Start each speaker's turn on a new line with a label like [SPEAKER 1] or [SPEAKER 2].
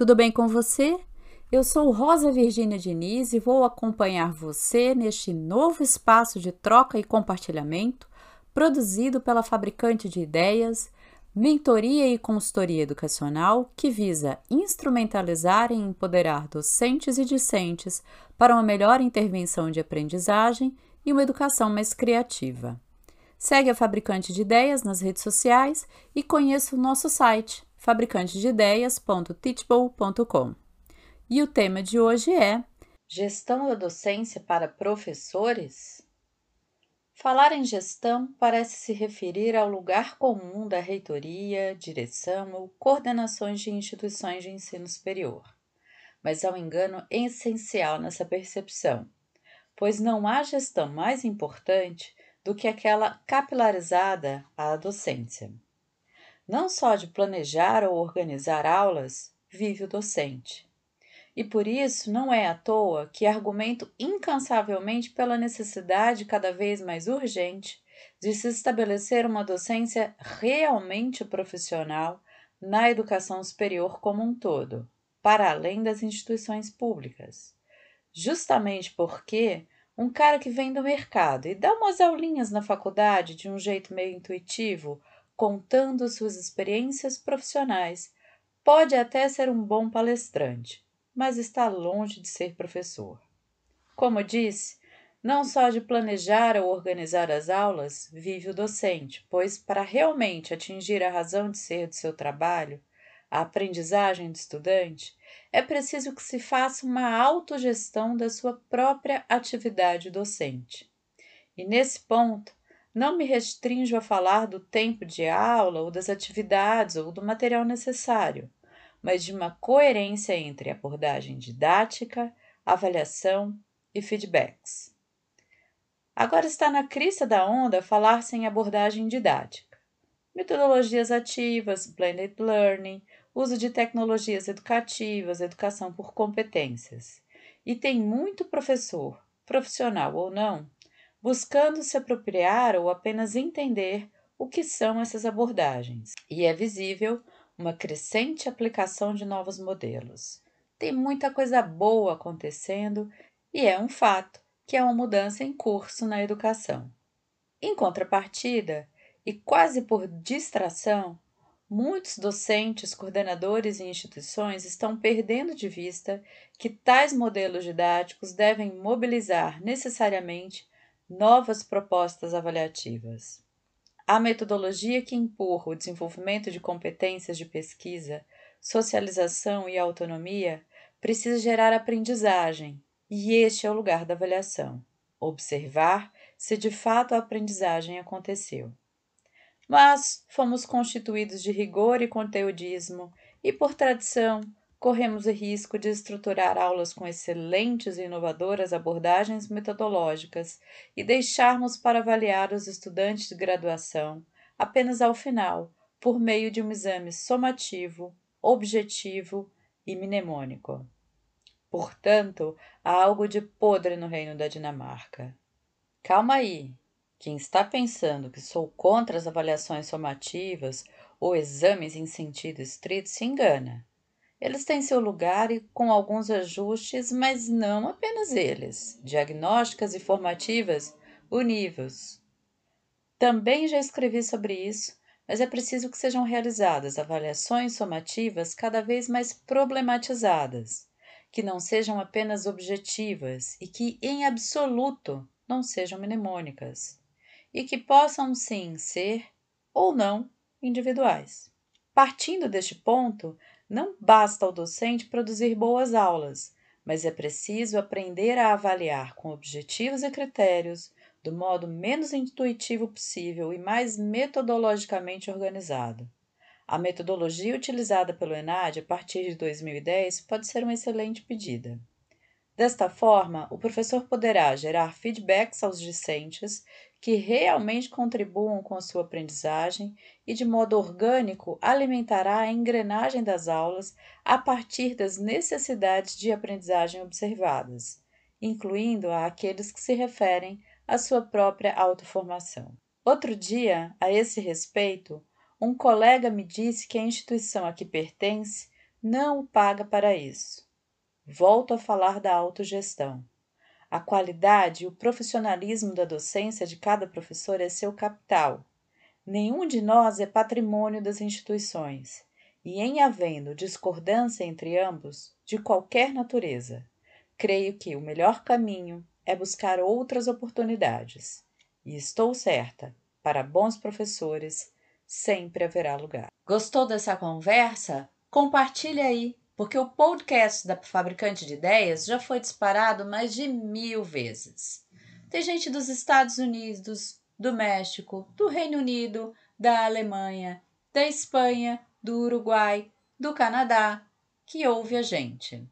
[SPEAKER 1] tudo bem com você? Eu sou Rosa Virgínia Diniz e vou acompanhar você neste novo espaço de troca e compartilhamento produzido pela fabricante de ideias, mentoria e consultoria educacional que visa instrumentalizar e empoderar docentes e discentes para uma melhor intervenção de aprendizagem e uma educação mais criativa. Segue a Fabricante de Ideias nas redes sociais e conheça o nosso site fabricantedideias.teachable.com. E o tema de hoje é Gestão da docência para professores? Falar em gestão parece se referir ao lugar comum da reitoria, direção ou coordenações de instituições de ensino superior. Mas há um engano essencial nessa percepção, pois não há gestão mais importante do que aquela capilarizada à docência. Não só de planejar ou organizar aulas vive o docente. E por isso não é à toa que argumento incansavelmente pela necessidade cada vez mais urgente de se estabelecer uma docência realmente profissional na educação superior como um todo, para além das instituições públicas. Justamente porque um cara que vem do mercado e dá umas aulinhas na faculdade de um jeito meio intuitivo contando suas experiências profissionais. Pode até ser um bom palestrante, mas está longe de ser professor. Como disse, não só de planejar ou organizar as aulas vive o docente, pois para realmente atingir a razão de ser do seu trabalho, a aprendizagem do estudante, é preciso que se faça uma autogestão da sua própria atividade docente. E nesse ponto, não me restringo a falar do tempo de aula ou das atividades ou do material necessário, mas de uma coerência entre abordagem didática, avaliação e feedbacks. Agora está na crista da onda falar sem abordagem didática. Metodologias ativas, blended learning, uso de tecnologias educativas, educação por competências. E tem muito professor, profissional ou não, buscando se apropriar ou apenas entender o que são essas abordagens. E é visível uma crescente aplicação de novos modelos. Tem muita coisa boa acontecendo e é um fato que é uma mudança em curso na educação. Em contrapartida, e quase por distração, muitos docentes, coordenadores e instituições estão perdendo de vista que tais modelos didáticos devem mobilizar necessariamente novas propostas avaliativas. A metodologia que empurra o desenvolvimento de competências de pesquisa, socialização e autonomia precisa gerar aprendizagem, e este é o lugar da avaliação. Observar se de fato a aprendizagem aconteceu. Mas fomos constituídos de rigor e conteudismo, e por tradição corremos o risco de estruturar aulas com excelentes e inovadoras abordagens metodológicas e deixarmos para avaliar os estudantes de graduação apenas ao final, por meio de um exame somativo, objetivo e mnemônico. Portanto, há algo de podre no reino da Dinamarca. Calma aí. Quem está pensando que sou contra as avaliações somativas ou exames em sentido estrito se engana. Eles têm seu lugar e com alguns ajustes, mas não apenas eles, diagnósticas e formativas uníveis. Também já escrevi sobre isso, mas é preciso que sejam realizadas avaliações somativas cada vez mais problematizadas, que não sejam apenas objetivas e que, em absoluto, não sejam mnemônicas, e que possam sim ser ou não individuais. Partindo deste ponto, não basta ao docente produzir boas aulas, mas é preciso aprender a avaliar com objetivos e critérios, do modo menos intuitivo possível e mais metodologicamente organizado. A metodologia utilizada pelo ENAD a partir de 2010 pode ser uma excelente pedida. Desta forma, o professor poderá gerar feedbacks aos discentes que realmente contribuam com a sua aprendizagem e, de modo orgânico, alimentará a engrenagem das aulas a partir das necessidades de aprendizagem observadas, incluindo aqueles que se referem à sua própria autoformação. Outro dia, a esse respeito, um colega me disse que a instituição a que pertence não o paga para isso. Volto a falar da autogestão. A qualidade e o profissionalismo da docência de cada professor é seu capital. Nenhum de nós é patrimônio das instituições, e em havendo discordância entre ambos, de qualquer natureza, creio que o melhor caminho é buscar outras oportunidades. E estou certa, para bons professores, sempre haverá lugar. Gostou dessa conversa? Compartilhe aí porque o podcast da Fabricante de Ideias já foi disparado mais de mil vezes. Tem gente dos Estados Unidos, do México, do Reino Unido, da Alemanha, da Espanha, do Uruguai, do Canadá, que ouve a gente.